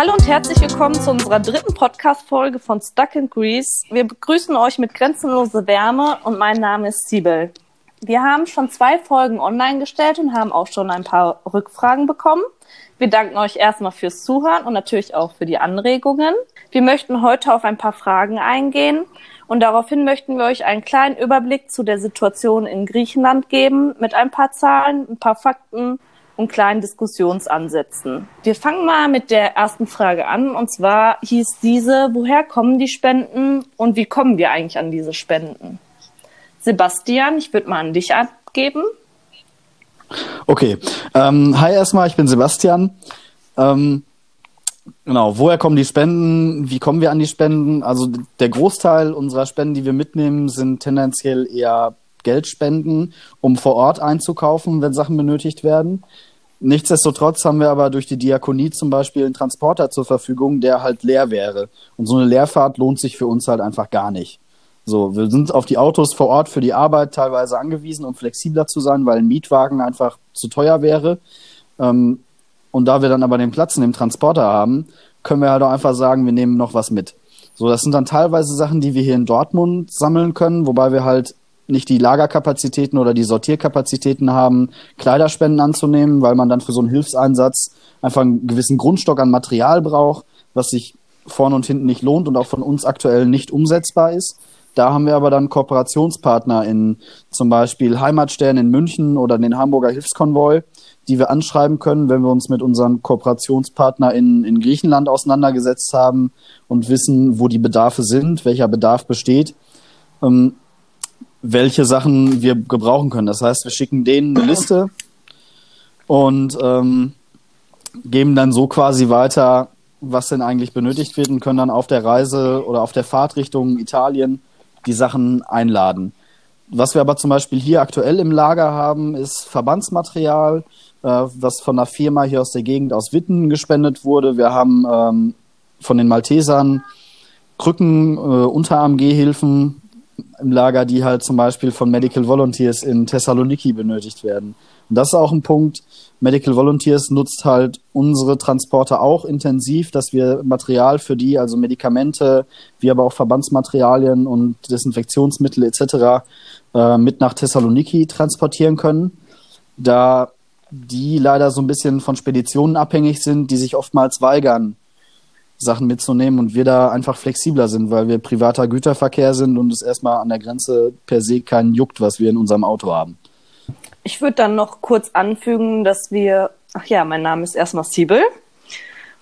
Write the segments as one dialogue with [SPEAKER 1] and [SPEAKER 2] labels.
[SPEAKER 1] Hallo und herzlich willkommen zu unserer dritten Podcast-Folge von Stuck in Greece. Wir begrüßen euch mit grenzenloser Wärme und mein Name ist Siebel. Wir haben schon zwei Folgen online gestellt und haben auch schon ein paar Rückfragen bekommen. Wir danken euch erstmal fürs Zuhören und natürlich auch für die Anregungen. Wir möchten heute auf ein paar Fragen eingehen und daraufhin möchten wir euch einen kleinen Überblick zu der Situation in Griechenland geben mit ein paar Zahlen, ein paar Fakten und kleinen Diskussionsansätzen. Wir fangen mal mit der ersten Frage an. Und zwar hieß diese, woher kommen die Spenden und wie kommen wir eigentlich an diese Spenden? Sebastian, ich würde mal an dich abgeben.
[SPEAKER 2] Okay. Ähm, hi erstmal, ich bin Sebastian. Ähm, genau, woher kommen die Spenden? Wie kommen wir an die Spenden? Also der Großteil unserer Spenden, die wir mitnehmen, sind tendenziell eher Geldspenden, um vor Ort einzukaufen, wenn Sachen benötigt werden. Nichtsdestotrotz haben wir aber durch die Diakonie zum Beispiel einen Transporter zur Verfügung, der halt leer wäre. Und so eine Leerfahrt lohnt sich für uns halt einfach gar nicht. So, wir sind auf die Autos vor Ort für die Arbeit teilweise angewiesen, um flexibler zu sein, weil ein Mietwagen einfach zu teuer wäre. Ähm, und da wir dann aber den Platz in dem Transporter haben, können wir halt auch einfach sagen, wir nehmen noch was mit. So, das sind dann teilweise Sachen, die wir hier in Dortmund sammeln können, wobei wir halt nicht die Lagerkapazitäten oder die Sortierkapazitäten haben, Kleiderspenden anzunehmen, weil man dann für so einen Hilfseinsatz einfach einen gewissen Grundstock an Material braucht, was sich vorne und hinten nicht lohnt und auch von uns aktuell nicht umsetzbar ist. Da haben wir aber dann Kooperationspartner in zum Beispiel Heimatstern in München oder den Hamburger Hilfskonvoi, die wir anschreiben können, wenn wir uns mit unseren Kooperationspartner in, in Griechenland auseinandergesetzt haben und wissen, wo die Bedarfe sind, welcher Bedarf besteht. Ähm, welche Sachen wir gebrauchen können. Das heißt, wir schicken denen eine Liste und ähm, geben dann so quasi weiter, was denn eigentlich benötigt wird und können dann auf der Reise oder auf der Fahrt Richtung Italien die Sachen einladen. Was wir aber zum Beispiel hier aktuell im Lager haben, ist Verbandsmaterial, äh, was von einer Firma hier aus der Gegend aus Witten gespendet wurde. Wir haben ähm, von den Maltesern Krücken, äh, Unterarm-Gehhilfen, im Lager, die halt zum Beispiel von Medical Volunteers in Thessaloniki benötigt werden. Und das ist auch ein Punkt. Medical Volunteers nutzt halt unsere Transporte auch intensiv, dass wir Material für die, also Medikamente, wie aber auch Verbandsmaterialien und Desinfektionsmittel etc. Äh, mit nach Thessaloniki transportieren können. Da die leider so ein bisschen von Speditionen abhängig sind, die sich oftmals weigern, Sachen mitzunehmen und wir da einfach flexibler sind, weil wir privater Güterverkehr sind und es erstmal an der Grenze per se keinen juckt, was wir in unserem Auto haben.
[SPEAKER 1] Ich würde dann noch kurz anfügen, dass wir, ach ja, mein Name ist erstmal Siebel.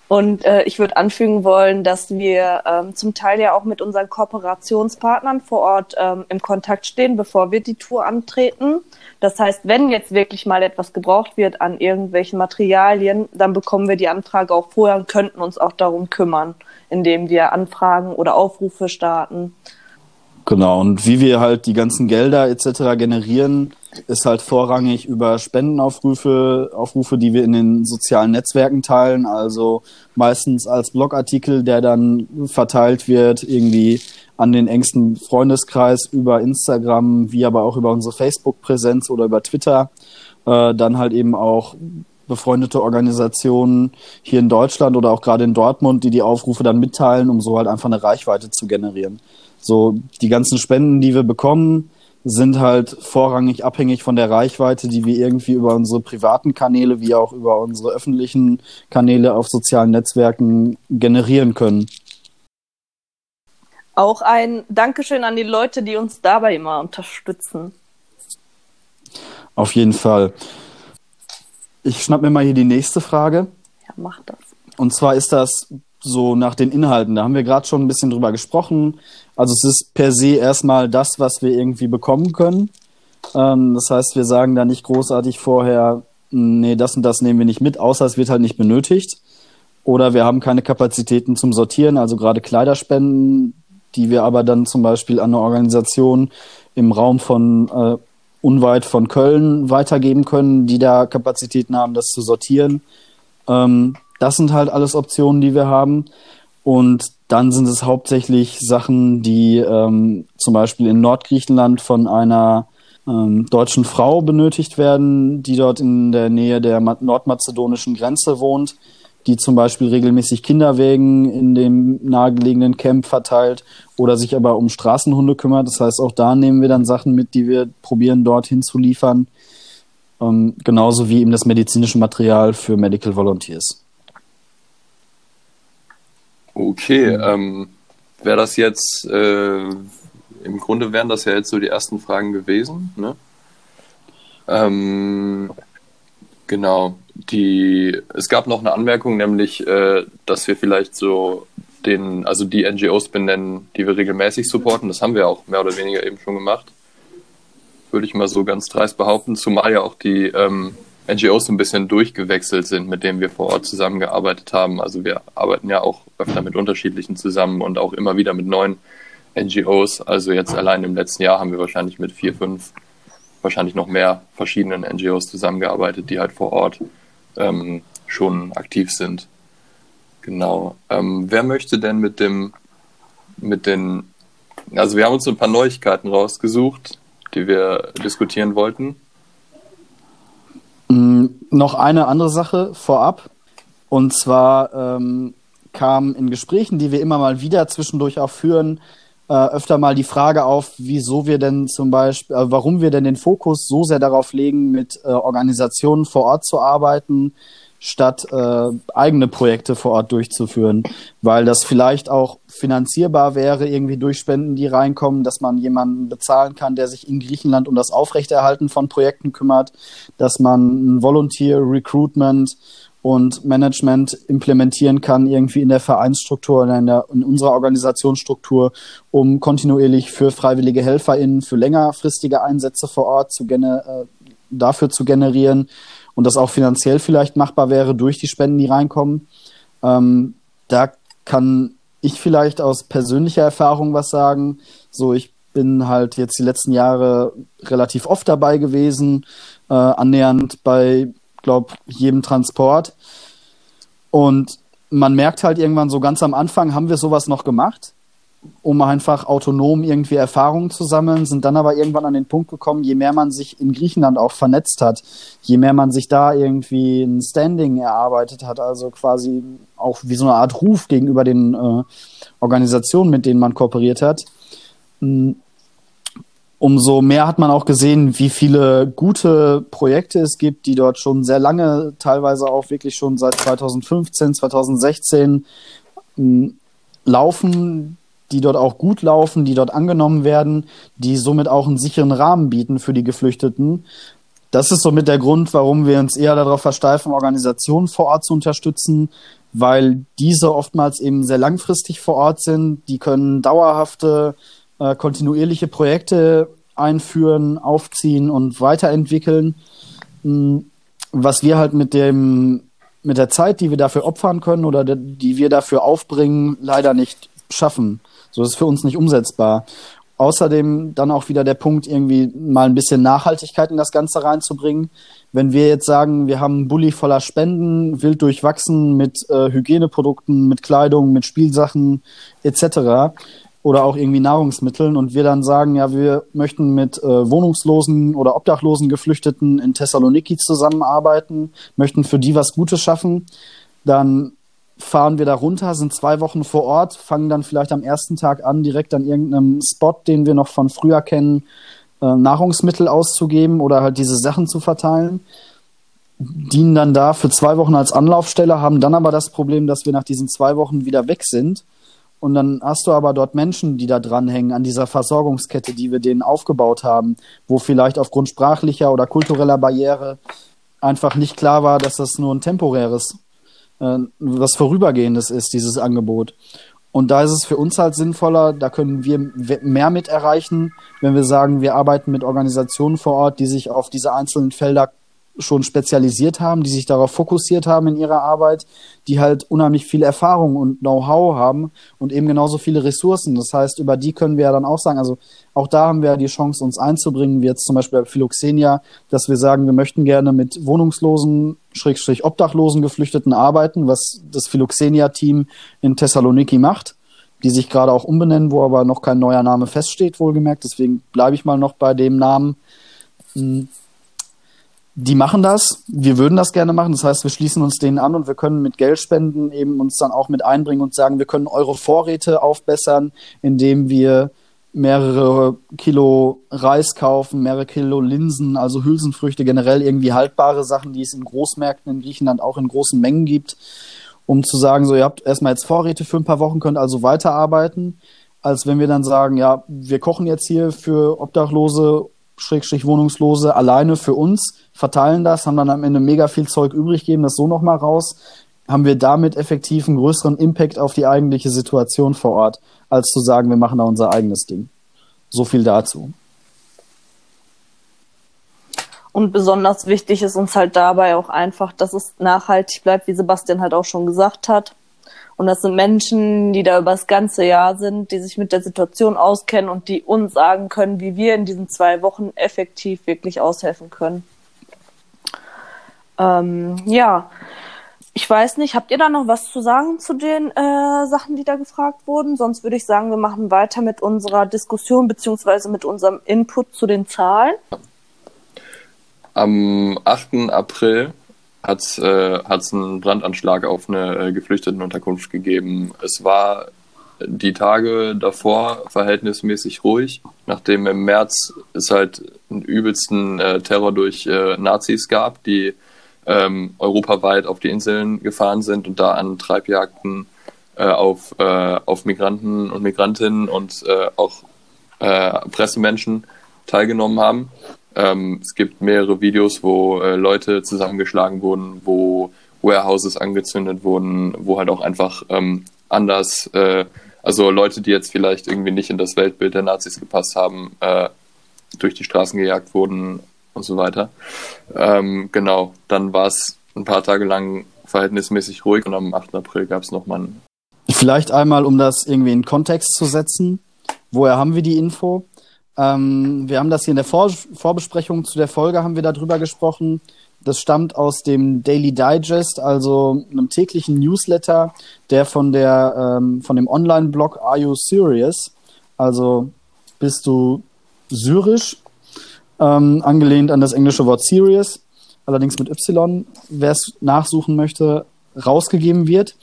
[SPEAKER 1] Und äh, ich würde anfügen wollen, dass wir ähm, zum Teil ja auch mit unseren Kooperationspartnern vor Ort ähm, im Kontakt stehen, bevor wir die Tour antreten. Das heißt, wenn jetzt wirklich mal etwas gebraucht wird an irgendwelchen Materialien, dann bekommen wir die Anfrage auch vorher und könnten uns auch darum kümmern, indem wir Anfragen oder Aufrufe starten.
[SPEAKER 2] Genau, und wie wir halt die ganzen Gelder etc. generieren, ist halt vorrangig über Spendenaufrufe, Aufrufe, die wir in den sozialen Netzwerken teilen, also meistens als Blogartikel, der dann verteilt wird, irgendwie an den engsten Freundeskreis über Instagram, wie aber auch über unsere Facebook-Präsenz oder über Twitter. Äh, dann halt eben auch befreundete Organisationen hier in Deutschland oder auch gerade in Dortmund, die die Aufrufe dann mitteilen, um so halt einfach eine Reichweite zu generieren. So, die ganzen Spenden, die wir bekommen, sind halt vorrangig abhängig von der Reichweite, die wir irgendwie über unsere privaten Kanäle wie auch über unsere öffentlichen Kanäle auf sozialen Netzwerken generieren können.
[SPEAKER 1] Auch ein Dankeschön an die Leute, die uns dabei immer unterstützen.
[SPEAKER 2] Auf jeden Fall. Ich schnapp mir mal hier die nächste Frage.
[SPEAKER 1] Ja, mach das.
[SPEAKER 2] Und zwar ist das so nach den Inhalten. Da haben wir gerade schon ein bisschen drüber gesprochen. Also es ist per se erstmal das, was wir irgendwie bekommen können. Ähm, das heißt, wir sagen da nicht großartig vorher, nee, das und das nehmen wir nicht mit, außer es wird halt nicht benötigt. Oder wir haben keine Kapazitäten zum Sortieren, also gerade Kleiderspenden, die wir aber dann zum Beispiel an eine Organisation im Raum von äh, unweit von Köln weitergeben können, die da Kapazitäten haben, das zu sortieren. Ähm, das sind halt alles Optionen, die wir haben. Und dann sind es hauptsächlich Sachen, die ähm, zum Beispiel in Nordgriechenland von einer ähm, deutschen Frau benötigt werden, die dort in der Nähe der nordmazedonischen Grenze wohnt, die zum Beispiel regelmäßig Kinderwägen in dem nahegelegenen Camp verteilt oder sich aber um Straßenhunde kümmert. Das heißt, auch da nehmen wir dann Sachen mit, die wir probieren dorthin zu liefern. Ähm, genauso wie eben das medizinische Material für Medical Volunteers.
[SPEAKER 3] Okay, ähm, wäre das jetzt, äh, im Grunde wären das ja jetzt so die ersten Fragen gewesen. Ne? Ähm, genau, die, es gab noch eine Anmerkung, nämlich, äh, dass wir vielleicht so den, also die NGOs benennen, die wir regelmäßig supporten. Das haben wir auch mehr oder weniger eben schon gemacht. Würde ich mal so ganz dreist behaupten, zumal ja auch die ähm, NGOs so ein bisschen durchgewechselt sind, mit denen wir vor Ort zusammengearbeitet haben. Also wir arbeiten ja auch öfter mit unterschiedlichen zusammen und auch immer wieder mit neuen NGOs. Also jetzt allein im letzten Jahr haben wir wahrscheinlich mit vier, fünf, wahrscheinlich noch mehr verschiedenen NGOs zusammengearbeitet, die halt vor Ort ähm, schon aktiv sind. Genau. Ähm, wer möchte denn mit dem, mit den, also wir haben uns ein paar Neuigkeiten rausgesucht, die wir diskutieren wollten.
[SPEAKER 2] Noch eine andere Sache vorab. Und zwar ähm, kam in Gesprächen, die wir immer mal wieder zwischendurch auch führen, äh, öfter mal die Frage auf, wieso wir denn zum Beispiel, äh, warum wir denn den Fokus so sehr darauf legen, mit äh, Organisationen vor Ort zu arbeiten, statt äh, eigene Projekte vor Ort durchzuführen, weil das vielleicht auch finanzierbar wäre, irgendwie durch Spenden, die reinkommen, dass man jemanden bezahlen kann, der sich in Griechenland um das Aufrechterhalten von Projekten kümmert, dass man ein Volunteer Recruitment und Management implementieren kann, irgendwie in der Vereinsstruktur oder in, der, in unserer Organisationsstruktur, um kontinuierlich für freiwillige HelferInnen, für längerfristige Einsätze vor Ort zu äh, dafür zu generieren und das auch finanziell vielleicht machbar wäre durch die Spenden, die reinkommen. Ähm, da kann ich vielleicht aus persönlicher Erfahrung was sagen. So, ich bin halt jetzt die letzten Jahre relativ oft dabei gewesen, äh, annähernd bei, glaube jedem Transport. Und man merkt halt irgendwann so ganz am Anfang, haben wir sowas noch gemacht? Um einfach autonom irgendwie Erfahrungen zu sammeln, sind dann aber irgendwann an den Punkt gekommen, je mehr man sich in Griechenland auch vernetzt hat, je mehr man sich da irgendwie ein Standing erarbeitet hat, also quasi auch wie so eine Art Ruf gegenüber den äh, Organisationen, mit denen man kooperiert hat, hm, umso mehr hat man auch gesehen, wie viele gute Projekte es gibt, die dort schon sehr lange, teilweise auch wirklich schon seit 2015, 2016 hm, laufen, die dort auch gut laufen, die dort angenommen werden, die somit auch einen sicheren Rahmen bieten für die Geflüchteten. Das ist somit der Grund, warum wir uns eher darauf versteifen, Organisationen vor Ort zu unterstützen, weil diese oftmals eben sehr langfristig vor Ort sind. Die können dauerhafte, äh, kontinuierliche Projekte einführen, aufziehen und weiterentwickeln. Hm, was wir halt mit dem mit der Zeit, die wir dafür opfern können oder die wir dafür aufbringen, leider nicht schaffen. So ist für uns nicht umsetzbar. Außerdem dann auch wieder der Punkt, irgendwie mal ein bisschen Nachhaltigkeit in das Ganze reinzubringen. Wenn wir jetzt sagen, wir haben einen Bulli voller Spenden, wild durchwachsen mit äh, Hygieneprodukten, mit Kleidung, mit Spielsachen etc. oder auch irgendwie Nahrungsmitteln und wir dann sagen, ja, wir möchten mit äh, wohnungslosen oder obdachlosen Geflüchteten in Thessaloniki zusammenarbeiten, möchten für die was Gutes schaffen, dann fahren wir da runter, sind zwei Wochen vor Ort, fangen dann vielleicht am ersten Tag an, direkt an irgendeinem Spot, den wir noch von früher kennen, äh, Nahrungsmittel auszugeben oder halt diese Sachen zu verteilen. Dienen dann da für zwei Wochen als Anlaufstelle, haben dann aber das Problem, dass wir nach diesen zwei Wochen wieder weg sind. Und dann hast du aber dort Menschen, die da dranhängen an dieser Versorgungskette, die wir denen aufgebaut haben, wo vielleicht aufgrund sprachlicher oder kultureller Barriere einfach nicht klar war, dass das nur ein temporäres äh, was Vorübergehendes ist, dieses Angebot. Und da ist es für uns halt sinnvoller, da können wir mehr mit erreichen, wenn wir sagen, wir arbeiten mit Organisationen vor Ort, die sich auf diese einzelnen Felder schon spezialisiert haben, die sich darauf fokussiert haben in ihrer Arbeit, die halt unheimlich viel Erfahrung und Know-how haben und eben genauso viele Ressourcen. Das heißt, über die können wir ja dann auch sagen, also auch da haben wir die Chance, uns einzubringen, wie jetzt zum Beispiel bei Philoxenia, dass wir sagen, wir möchten gerne mit wohnungslosen, schrägstrich obdachlosen Geflüchteten arbeiten, was das Philoxenia-Team in Thessaloniki macht, die sich gerade auch umbenennen, wo aber noch kein neuer Name feststeht, wohlgemerkt. Deswegen bleibe ich mal noch bei dem Namen Hm. Die machen das. Wir würden das gerne machen. Das heißt, wir schließen uns denen an und wir können mit Geldspenden eben uns dann auch mit einbringen und sagen, wir können eure Vorräte aufbessern, indem wir mehrere Kilo Reis kaufen, mehrere Kilo Linsen, also Hülsenfrüchte, generell irgendwie haltbare Sachen, die es in Großmärkten in Griechenland auch in großen Mengen gibt, um zu sagen, so ihr habt erstmal jetzt Vorräte für ein paar Wochen, könnt also weiterarbeiten, als wenn wir dann sagen, ja, wir kochen jetzt hier für Obdachlose, Schrägstrich Wohnungslose alleine für uns, verteilen das, haben dann am Ende mega viel Zeug übrig, geben das so nochmal raus, haben wir damit effektiv einen größeren Impact auf die eigentliche Situation vor Ort als zu sagen, wir machen da unser eigenes Ding. So viel dazu.
[SPEAKER 1] Und besonders wichtig ist uns halt dabei auch einfach, dass es nachhaltig bleibt, wie Sebastian halt auch schon gesagt hat. Und das sind Menschen, die da über das ganze Jahr sind, die sich mit der Situation auskennen und die uns sagen können, wie wir in diesen zwei Wochen effektiv wirklich aushelfen können. Ähm, ja, ich weiß nicht, habt ihr da noch was zu sagen zu den äh, Sachen, die da gefragt wurden? Sonst würde ich sagen, wir machen weiter mit unserer Diskussion beziehungsweise mit unserem Input zu den Zahlen.
[SPEAKER 3] Am 8. April hat es äh, einen Brandanschlag auf eine äh, Geflüchtetenunterkunft gegeben. Es war die Tage davor verhältnismäßig ruhig, nachdem im März es halt einen übelsten äh, Terror durch äh, Nazis gab, die ähm, europaweit auf die Inseln gefahren sind und da an Treibjagden äh, auf, äh, auf Migranten und Migrantinnen und äh, auch äh, Pressemenschen teilgenommen haben. Ähm, es gibt mehrere Videos, wo äh, Leute zusammengeschlagen wurden, wo Warehouses angezündet wurden, wo halt auch einfach ähm, anders, äh, also Leute, die jetzt vielleicht irgendwie nicht in das Weltbild der Nazis gepasst haben, äh, durch die Straßen gejagt wurden und so weiter. Ähm, genau, dann war es ein paar Tage lang verhältnismäßig ruhig und am 8. April gab es nochmal einen.
[SPEAKER 2] Vielleicht einmal, um das irgendwie in Kontext zu setzen. Woher haben wir die Info? Ähm, wir haben das hier in der Vor Vorbesprechung zu der Folge haben wir darüber gesprochen. Das stammt aus dem Daily Digest, also einem täglichen Newsletter, der von der ähm, von dem Online-Blog Are You Serious? Also bist du syrisch? ähm, angelehnt an das englische Wort serious, allerdings mit Y, wer es nachsuchen möchte, rausgegeben wird.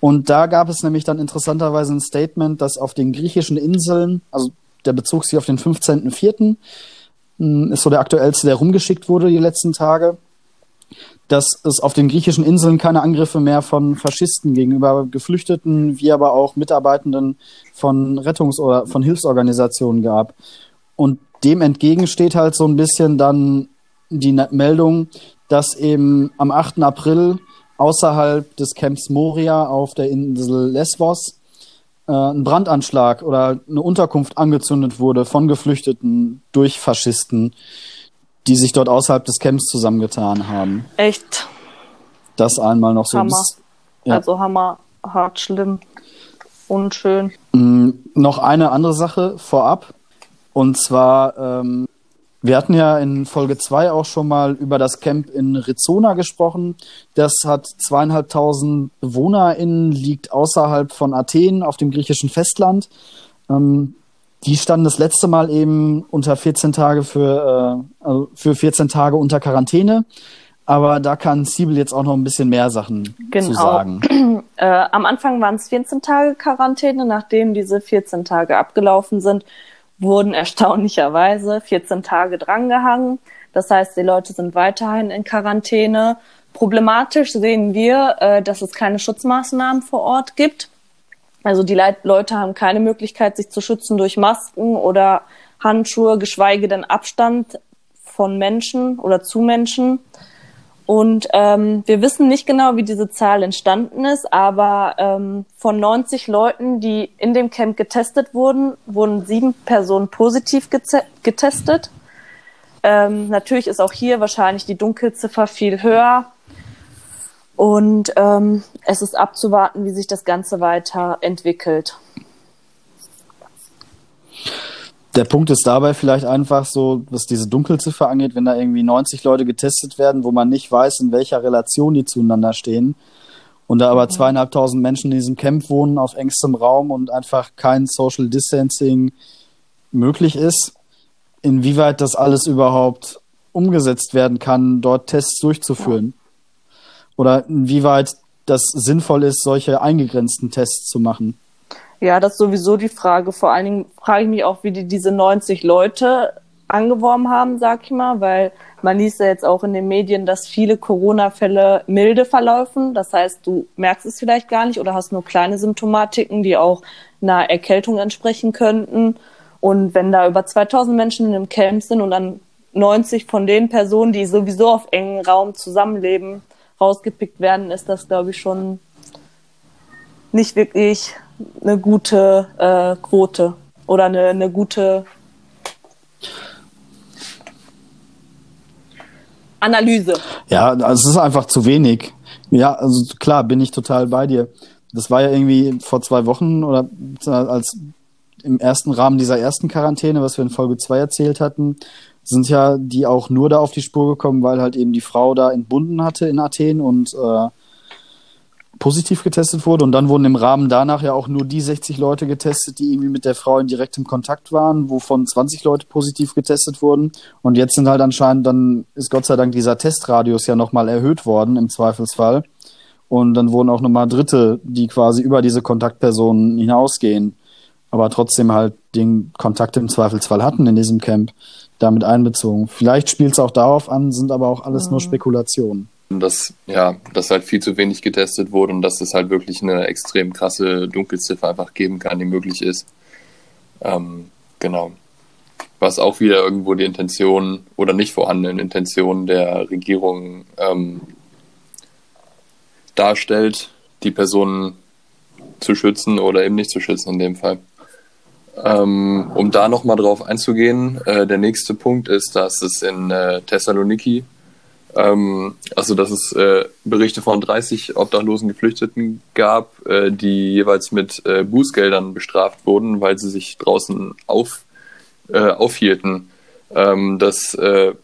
[SPEAKER 2] Und da gab es nämlich dann interessanterweise ein Statement, dass auf den griechischen Inseln, also der bezog sich auf den 15.04., hm, ist so der aktuellste, der rumgeschickt wurde die letzten Tage, dass es auf den griechischen Inseln keine Angriffe mehr von Faschisten gegenüber Geflüchteten, wie aber auch Mitarbeitenden von Rettungs- oder von Hilfsorganisationen gab. Und dem entgegen steht halt so ein bisschen dann die Meldung, dass eben am 8. April außerhalb des Camps Moria auf der Insel Lesbos äh, ein Brandanschlag oder eine Unterkunft angezündet wurde von Geflüchteten durch Faschisten, die sich dort außerhalb des Camps zusammengetan haben.
[SPEAKER 1] Echt?
[SPEAKER 2] Das einmal noch so.
[SPEAKER 1] Hammer. Bis, ja. Also Hammer, hart, schlimm, unschön.
[SPEAKER 2] Mhm, noch eine andere Sache vorab. Und zwar, ähm, wir hatten ja in Folge 2 auch schon mal über das Camp in Rizona gesprochen. Das hat zweieinhalbtausend BewohnerInnen, liegt außerhalb von Athen auf dem griechischen Festland. Ähm, die standen das letzte Mal eben unter 14 Tage für, äh, also für 14 Tage unter Quarantäne. Aber da kann Siebel jetzt auch noch ein bisschen mehr Sachen genau. zu sagen.
[SPEAKER 1] Äh, am Anfang waren es 14 Tage Quarantäne, nachdem diese 14 Tage abgelaufen sind, wurden erstaunlicherweise 14 Tage drangehangen. Das heißt, die Leute sind weiterhin in Quarantäne. Problematisch sehen wir, äh, dass es keine Schutzmaßnahmen vor Ort gibt. Also die Leute haben keine Möglichkeit, sich zu schützen durch Masken oder Handschuhe, geschweige denn Abstand von Menschen oder zu Menschen. Und ähm, wir wissen nicht genau, wie diese Zahl entstanden ist, aber ähm, von 90 Leuten, die in dem Camp getestet wurden, wurden sieben Personen positiv getestet. Ähm, natürlich ist auch hier wahrscheinlich die Dunkelziffer viel höher. Und ähm, es ist abzuwarten, wie sich das Ganze weiterentwickelt.
[SPEAKER 2] Der Punkt ist dabei vielleicht einfach so, was diese Dunkelziffer angeht, wenn da irgendwie 90 Leute getestet werden, wo man nicht weiß, in welcher Relation die zueinander stehen. Und da aber mhm. zweieinhalbtausend Menschen in diesem Camp wohnen, auf engstem Raum und einfach kein Social Distancing möglich ist, inwieweit das alles überhaupt umgesetzt werden kann, dort Tests durchzuführen. Oder inwieweit das sinnvoll ist, solche eingegrenzten Tests zu machen.
[SPEAKER 1] Ja, das ist sowieso die Frage. Vor allen Dingen frage ich mich auch, wie die diese 90 Leute angeworben haben, sag ich mal, weil man liest ja jetzt auch in den Medien, dass viele Corona-Fälle milde verlaufen. Das heißt, du merkst es vielleicht gar nicht oder hast nur kleine Symptomatiken, die auch einer Erkältung entsprechen könnten. Und wenn da über 2000 Menschen in einem Camp sind und dann 90 von den Personen, die sowieso auf engen Raum zusammenleben, rausgepickt werden, ist das, glaube ich, schon nicht wirklich eine gute äh, Quote oder eine, eine gute Analyse.
[SPEAKER 2] Ja, also es ist einfach zu wenig. Ja, also klar, bin ich total bei dir. Das war ja irgendwie vor zwei Wochen oder als im ersten Rahmen dieser ersten Quarantäne, was wir in Folge 2 erzählt hatten, sind ja die auch nur da auf die Spur gekommen, weil halt eben die Frau da entbunden hatte in Athen und äh, positiv getestet wurde. Und dann wurden im Rahmen danach ja auch nur die 60 Leute getestet, die irgendwie mit der Frau in direktem Kontakt waren, wovon 20 Leute positiv getestet wurden. Und jetzt sind halt anscheinend, dann ist Gott sei Dank dieser Testradius ja nochmal erhöht worden im Zweifelsfall. Und dann wurden auch nochmal Dritte, die quasi über diese Kontaktpersonen hinausgehen, aber trotzdem halt den Kontakt im Zweifelsfall hatten in diesem Camp, damit einbezogen. Vielleicht spielt es auch darauf an, sind aber auch alles mhm. nur Spekulationen
[SPEAKER 3] dass ja, dass halt viel zu wenig getestet wurde und dass es halt wirklich eine extrem krasse Dunkelziffer einfach geben kann, die möglich ist. Ähm, genau. Was auch wieder irgendwo die Intention oder nicht vorhandenen Intention der Regierung ähm, darstellt, die Personen zu schützen oder eben nicht zu schützen in dem Fall. Ähm, um da nochmal drauf einzugehen, äh, der nächste Punkt ist, dass es in äh, Thessaloniki ähm, also, dass es äh, Berichte von 30 obdachlosen Geflüchteten gab, äh, die jeweils mit äh, Bußgeldern bestraft wurden, weil sie sich draußen auf, äh, aufhielten. Ähm, das, äh,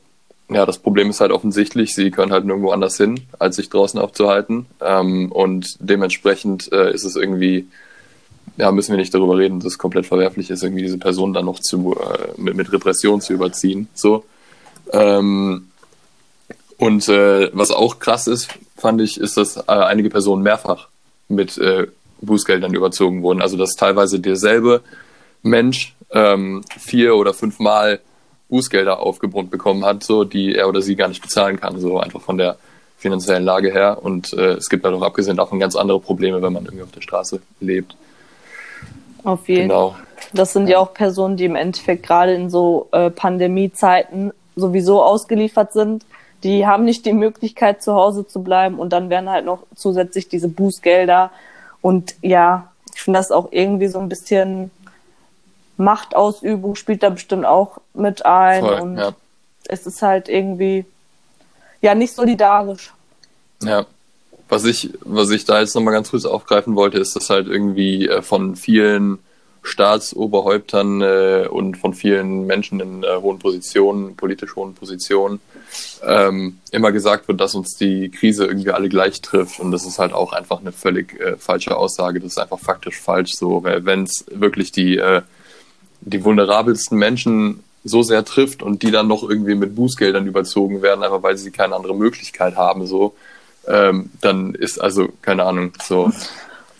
[SPEAKER 3] ja, das Problem ist halt offensichtlich, sie können halt nirgendwo anders hin, als sich draußen aufzuhalten. Ähm, und dementsprechend äh, ist es irgendwie, ja, müssen wir nicht darüber reden, dass es komplett verwerflich ist, irgendwie diese Person dann noch zu, mit, mit Repression zu überziehen. So. Ähm, und äh, was auch krass ist, fand ich, ist, dass äh, einige Personen mehrfach mit äh, Bußgeldern überzogen wurden. Also dass teilweise derselbe Mensch ähm, vier oder fünfmal Bußgelder aufgebrummt bekommen hat, so die er oder sie gar nicht bezahlen kann, so einfach von der finanziellen Lage her. Und äh, es gibt halt auch abgesehen davon ganz andere Probleme, wenn man irgendwie auf der Straße lebt.
[SPEAKER 1] Auf jeden Fall. Genau. Das sind ja auch Personen, die im Endeffekt gerade in so äh, Pandemiezeiten sowieso ausgeliefert sind die haben nicht die Möglichkeit, zu Hause zu bleiben und dann werden halt noch zusätzlich diese Bußgelder. Und ja, ich finde das auch irgendwie so ein bisschen Machtausübung spielt da bestimmt auch mit ein. Voll, und ja. es ist halt irgendwie ja nicht solidarisch.
[SPEAKER 3] Ja. Was ich, was ich da jetzt nochmal ganz kurz aufgreifen wollte, ist, dass halt irgendwie äh, von vielen Staatsoberhäuptern äh, und von vielen Menschen in äh, hohen Positionen, politisch hohen Positionen, ähm, immer gesagt wird, dass uns die Krise irgendwie alle gleich trifft. Und das ist halt auch einfach eine völlig äh, falsche Aussage. Das ist einfach faktisch falsch so, weil wenn es wirklich die, äh, die vulnerabelsten Menschen so sehr trifft und die dann noch irgendwie mit Bußgeldern überzogen werden, einfach weil sie keine andere Möglichkeit haben, so, ähm, dann ist also, keine Ahnung, so.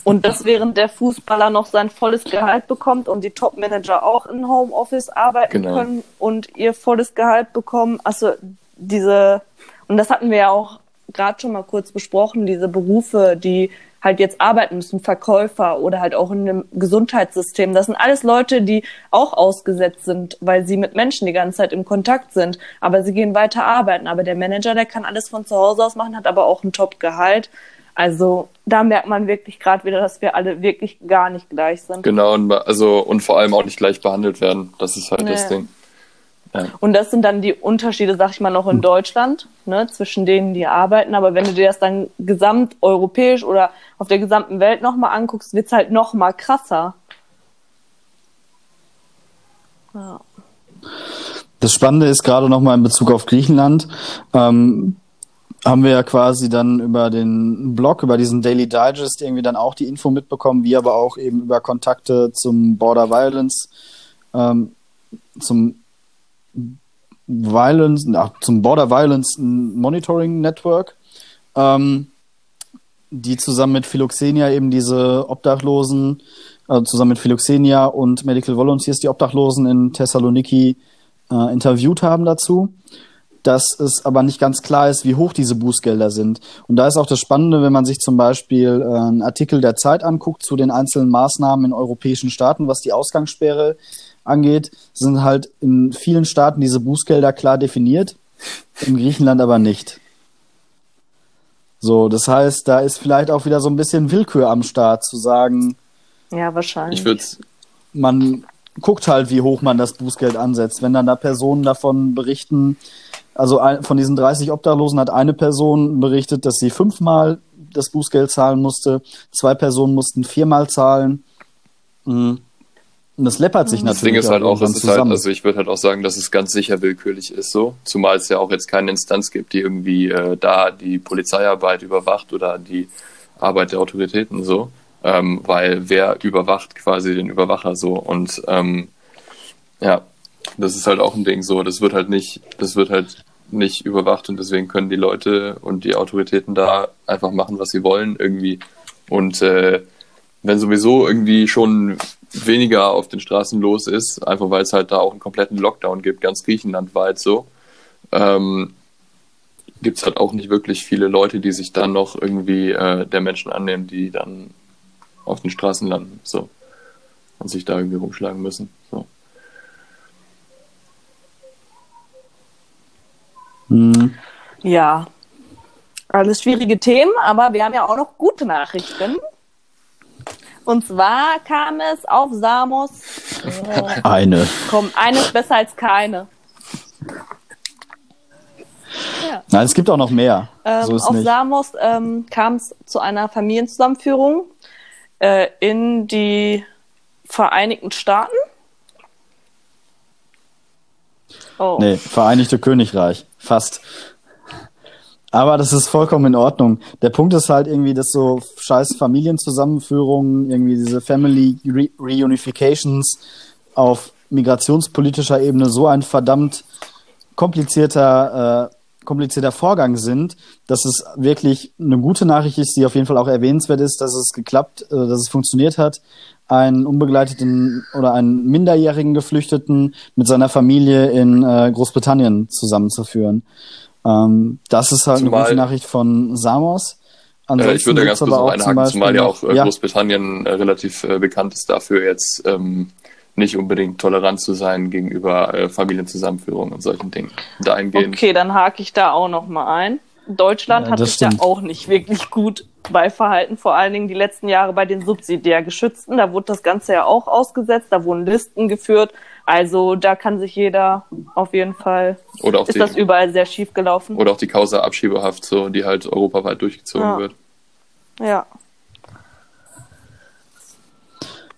[SPEAKER 1] Und das während der Fußballer noch sein volles Gehalt bekommt und die Top-Manager auch in Homeoffice arbeiten genau. können und ihr volles Gehalt bekommen. Also diese, und das hatten wir ja auch gerade schon mal kurz besprochen, diese Berufe, die halt jetzt arbeiten müssen, Verkäufer oder halt auch in einem Gesundheitssystem. Das sind alles Leute, die auch ausgesetzt sind, weil sie mit Menschen die ganze Zeit im Kontakt sind. Aber sie gehen weiter arbeiten. Aber der Manager, der kann alles von zu Hause aus machen, hat aber auch ein Top-Gehalt. Also da merkt man wirklich gerade wieder, dass wir alle wirklich gar nicht gleich sind.
[SPEAKER 3] Genau, und, also, und vor allem auch nicht gleich behandelt werden. Das ist halt nee. das Ding.
[SPEAKER 1] Ja. Und das sind dann die Unterschiede, sag ich mal, noch in hm. Deutschland, ne, zwischen denen, die arbeiten. Aber wenn du dir das dann gesamteuropäisch oder auf der gesamten Welt nochmal anguckst, wird's halt nochmal krasser.
[SPEAKER 2] Ja. Das Spannende ist gerade nochmal in Bezug auf Griechenland. Ähm, haben wir ja quasi dann über den Blog, über diesen Daily Digest irgendwie dann auch die Info mitbekommen, wie aber auch eben über Kontakte zum Border Violence, ähm, zum Violence, ach, zum Border Violence Monitoring Network, ähm, die zusammen mit Philoxenia eben diese Obdachlosen, also zusammen mit Philoxenia und Medical Volunteers die Obdachlosen in Thessaloniki äh, interviewt haben dazu dass es aber nicht ganz klar ist, wie hoch diese Bußgelder sind. Und da ist auch das Spannende, wenn man sich zum Beispiel äh, einen Artikel der Zeit anguckt zu den einzelnen Maßnahmen in europäischen Staaten, was die Ausgangssperre angeht, sind halt in vielen Staaten diese Bußgelder klar definiert, in Griechenland aber nicht. So, das heißt, da ist vielleicht auch wieder so ein bisschen Willkür am Start zu sagen.
[SPEAKER 1] Ja, wahrscheinlich.
[SPEAKER 3] Ich würde
[SPEAKER 2] man guckt halt, wie hoch man das Bußgeld ansetzt. Wenn dann da Personen davon berichten, also ein, von diesen 30 Obdachlosen hat eine Person berichtet, dass sie fünfmal das Bußgeld zahlen musste, zwei Personen mussten viermal zahlen. Mhm. Und das läppert sich
[SPEAKER 3] das
[SPEAKER 2] natürlich.
[SPEAKER 3] Das Ding ist halt auch,
[SPEAKER 2] es
[SPEAKER 3] ist halt, also ich würde halt auch sagen, dass es ganz sicher willkürlich ist so, zumal es ja auch jetzt keine Instanz gibt, die irgendwie äh, da die Polizeiarbeit überwacht oder die Arbeit der Autoritäten so, ähm, weil wer überwacht quasi den Überwacher so und ähm, ja, das ist halt auch ein Ding so, das wird halt nicht, das wird halt nicht überwacht und deswegen können die Leute und die Autoritäten da einfach machen, was sie wollen irgendwie. Und äh, wenn sowieso irgendwie schon weniger auf den Straßen los ist, einfach weil es halt da auch einen kompletten Lockdown gibt, ganz Griechenland weit so, ähm, gibt es halt auch nicht wirklich viele Leute, die sich dann noch irgendwie äh, der Menschen annehmen, die dann auf den Straßen landen so und sich da irgendwie rumschlagen müssen. So.
[SPEAKER 1] Mhm. Ja, alles schwierige Themen, aber wir haben ja auch noch gute Nachrichten. Und zwar kam es auf Samos.
[SPEAKER 2] Äh, eine.
[SPEAKER 1] Komm, eine ist besser als keine.
[SPEAKER 2] Ja. Nein, es gibt auch noch mehr.
[SPEAKER 1] Ähm, so auf nicht. Samos ähm, kam es zu einer Familienzusammenführung äh, in die Vereinigten Staaten.
[SPEAKER 2] Oh. Nee, Vereinigte Königreich. Fast. Aber das ist vollkommen in Ordnung. Der Punkt ist halt irgendwie, dass so scheiß Familienzusammenführungen, irgendwie diese Family Re Reunifications auf migrationspolitischer Ebene so ein verdammt komplizierter, äh, komplizierter Vorgang sind, dass es wirklich eine gute Nachricht ist, die auf jeden Fall auch erwähnenswert ist, dass es geklappt, äh, dass es funktioniert hat, einen unbegleiteten oder einen minderjährigen Geflüchteten mit seiner Familie in äh, Großbritannien zusammenzuführen. Ähm, das ist halt zumal, eine gute Nachricht von Samos.
[SPEAKER 3] Ansonsten äh, ich würde ganz kurz noch einhaken, zumal ja auch äh, ja. Großbritannien äh, relativ äh, bekannt ist dafür, jetzt ähm, nicht unbedingt tolerant zu sein gegenüber äh, Familienzusammenführungen und solchen Dingen.
[SPEAKER 1] Dahingehend. Okay, dann hake ich da auch noch mal ein. Deutschland ja, hat sich ja auch nicht wirklich gut bei Verhalten, vor allen Dingen die letzten Jahre bei den subsidiär Geschützten. Da wurde das Ganze ja auch ausgesetzt, da wurden Listen geführt. Also da kann sich jeder auf jeden Fall.
[SPEAKER 3] Oder auch
[SPEAKER 1] ist
[SPEAKER 3] die,
[SPEAKER 1] das überall sehr schief gelaufen.
[SPEAKER 3] Oder auch die Causa Abschiebehaft, so, die halt europaweit durchgezogen
[SPEAKER 1] ja.
[SPEAKER 3] wird.
[SPEAKER 1] Ja.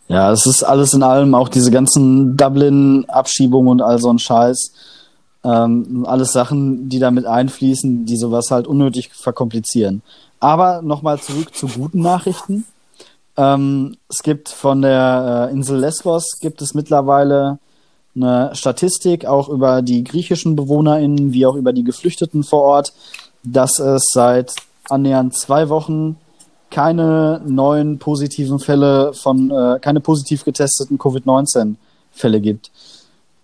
[SPEAKER 2] Ja, es ist alles in allem auch diese ganzen Dublin-Abschiebungen und all so ein Scheiß ähm, alles Sachen, die damit einfließen, die sowas halt unnötig verkomplizieren. Aber nochmal zurück zu guten Nachrichten. Ähm, es gibt von der äh, Insel Lesbos gibt es mittlerweile eine Statistik auch über die griechischen BewohnerInnen wie auch über die Geflüchteten vor Ort, dass es seit annähernd zwei Wochen keine neuen positiven Fälle von, äh, keine positiv getesteten Covid-19-Fälle gibt.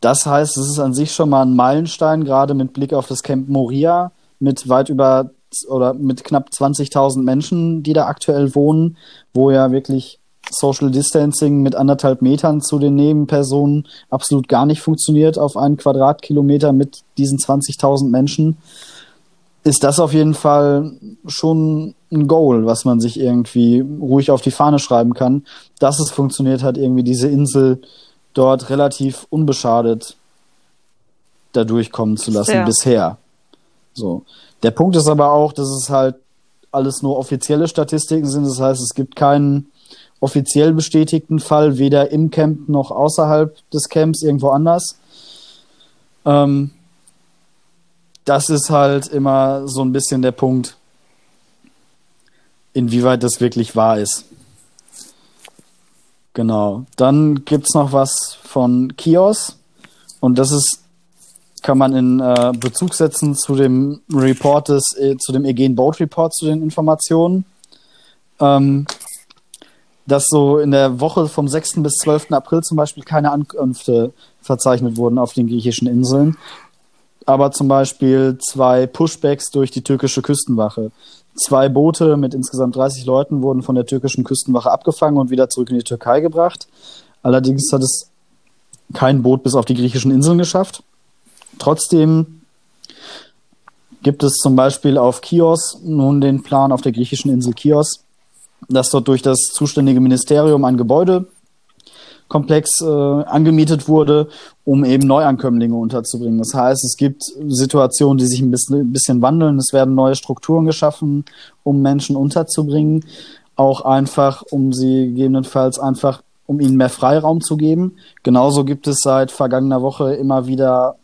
[SPEAKER 2] Das heißt, es ist an sich schon mal ein Meilenstein, gerade mit Blick auf das Camp Moria, mit weit über oder mit knapp 20.000 Menschen, die da aktuell wohnen, wo ja wirklich Social Distancing mit anderthalb Metern zu den Nebenpersonen absolut gar nicht funktioniert auf einen Quadratkilometer mit diesen 20.000 Menschen, ist das auf jeden Fall schon ein Goal, was man sich irgendwie ruhig auf die Fahne schreiben kann, dass es funktioniert hat, irgendwie diese Insel dort relativ unbeschadet da durchkommen zu lassen ja. bisher. So. Der Punkt ist aber auch, dass es halt alles nur offizielle Statistiken sind. Das heißt, es gibt keinen offiziell bestätigten Fall, weder im Camp noch außerhalb des Camps irgendwo anders. Ähm, das ist halt immer so ein bisschen der Punkt, inwieweit das wirklich wahr ist. Genau. Dann gibt's noch was von Kios. Und das ist kann man in äh, Bezug setzen zu dem Report des, äh, zu dem Aegean Boat Report zu den Informationen. Ähm, dass so in der Woche vom 6. bis 12. April zum Beispiel keine Ankünfte verzeichnet wurden auf den griechischen Inseln, aber zum Beispiel zwei Pushbacks durch die türkische Küstenwache. Zwei Boote mit insgesamt 30 Leuten wurden von der türkischen Küstenwache abgefangen und wieder zurück in die Türkei gebracht. Allerdings hat es kein Boot bis auf die griechischen Inseln geschafft. Trotzdem gibt es zum Beispiel auf Chios nun den Plan auf der griechischen Insel Chios, dass dort durch das zuständige Ministerium ein Gebäudekomplex äh, angemietet wurde, um eben Neuankömmlinge unterzubringen. Das heißt, es gibt Situationen, die sich ein bisschen, ein bisschen wandeln. Es werden neue Strukturen geschaffen, um Menschen unterzubringen. Auch einfach, um sie gegebenenfalls einfach, um ihnen mehr Freiraum zu geben. Genauso gibt es seit vergangener Woche immer wieder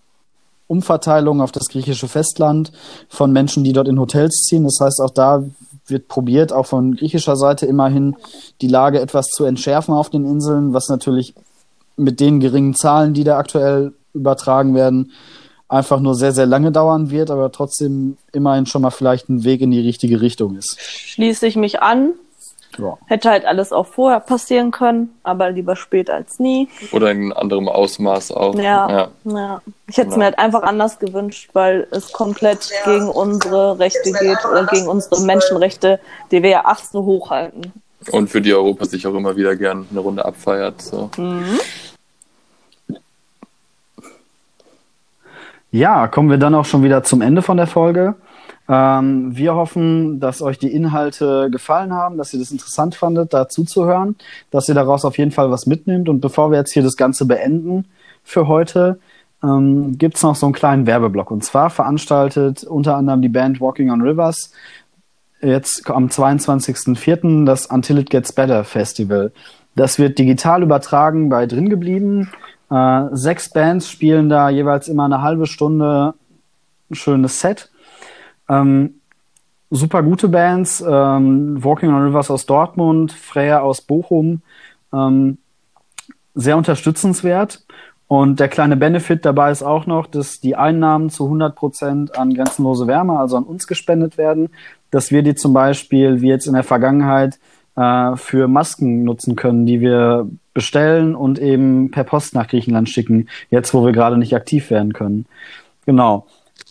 [SPEAKER 2] Umverteilung auf das griechische Festland von Menschen, die dort in Hotels ziehen. Das heißt, auch da wird probiert, auch von griechischer Seite immerhin die Lage etwas zu entschärfen auf den Inseln, was natürlich mit den geringen Zahlen, die da aktuell übertragen werden, einfach nur sehr, sehr lange dauern wird, aber trotzdem immerhin schon mal vielleicht ein Weg in die richtige Richtung ist.
[SPEAKER 1] Schließe ich mich an. Ja. Hätte halt alles auch vorher passieren können, aber lieber spät als nie.
[SPEAKER 3] Oder in anderem Ausmaß auch.
[SPEAKER 1] Ja, ja. ja. Ich hätte es ja. mir halt einfach anders gewünscht, weil es komplett gegen unsere Rechte geht oder gegen unsere Menschenrechte, die wir ja ach so hochhalten.
[SPEAKER 3] Und für die Europa sich auch immer wieder gern eine Runde abfeiert. So. Mhm.
[SPEAKER 2] Ja, kommen wir dann auch schon wieder zum Ende von der Folge. Ähm, wir hoffen, dass euch die Inhalte gefallen haben, dass ihr das interessant fandet, da zuzuhören, dass ihr daraus auf jeden Fall was mitnehmt. Und bevor wir jetzt hier das Ganze beenden für heute, ähm, gibt noch so einen kleinen Werbeblock. Und zwar veranstaltet unter anderem die Band Walking on Rivers jetzt am 22.04. das Until It Gets Better Festival. Das wird digital übertragen bei drin geblieben. Äh, sechs Bands spielen da jeweils immer eine halbe Stunde ein schönes Set. Ähm, super gute Bands. Ähm, Walking on Rivers aus Dortmund, Freya aus Bochum. Ähm, sehr unterstützenswert. Und der kleine Benefit dabei ist auch noch, dass die Einnahmen zu 100 Prozent an grenzenlose Wärme, also an uns gespendet werden, dass wir die zum Beispiel, wie jetzt in der Vergangenheit, äh, für Masken nutzen können, die wir bestellen und eben per Post nach Griechenland schicken, jetzt wo wir gerade nicht aktiv werden können. Genau.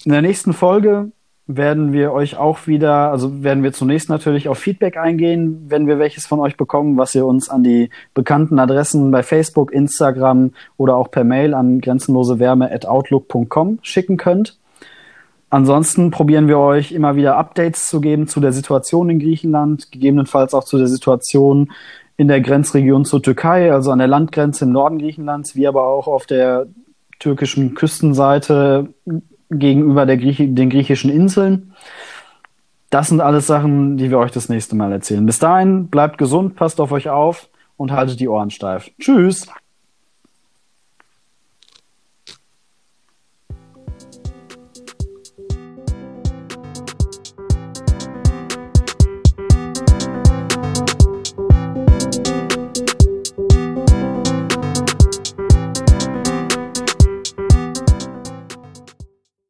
[SPEAKER 2] In der nächsten Folge werden wir euch auch wieder, also werden wir zunächst natürlich auf Feedback eingehen, wenn wir welches von euch bekommen, was ihr uns an die bekannten Adressen bei Facebook, Instagram oder auch per Mail an grenzenlosewärme.outlook.com schicken könnt. Ansonsten probieren wir euch immer wieder Updates zu geben zu der Situation in Griechenland, gegebenenfalls auch zu der Situation in der Grenzregion zur Türkei, also an der Landgrenze im Norden Griechenlands, wie aber auch auf der türkischen Küstenseite gegenüber der Grieche, den griechischen Inseln. Das sind alles Sachen, die wir euch das nächste Mal erzählen. Bis dahin, bleibt gesund, passt auf euch auf und haltet die Ohren steif. Tschüss!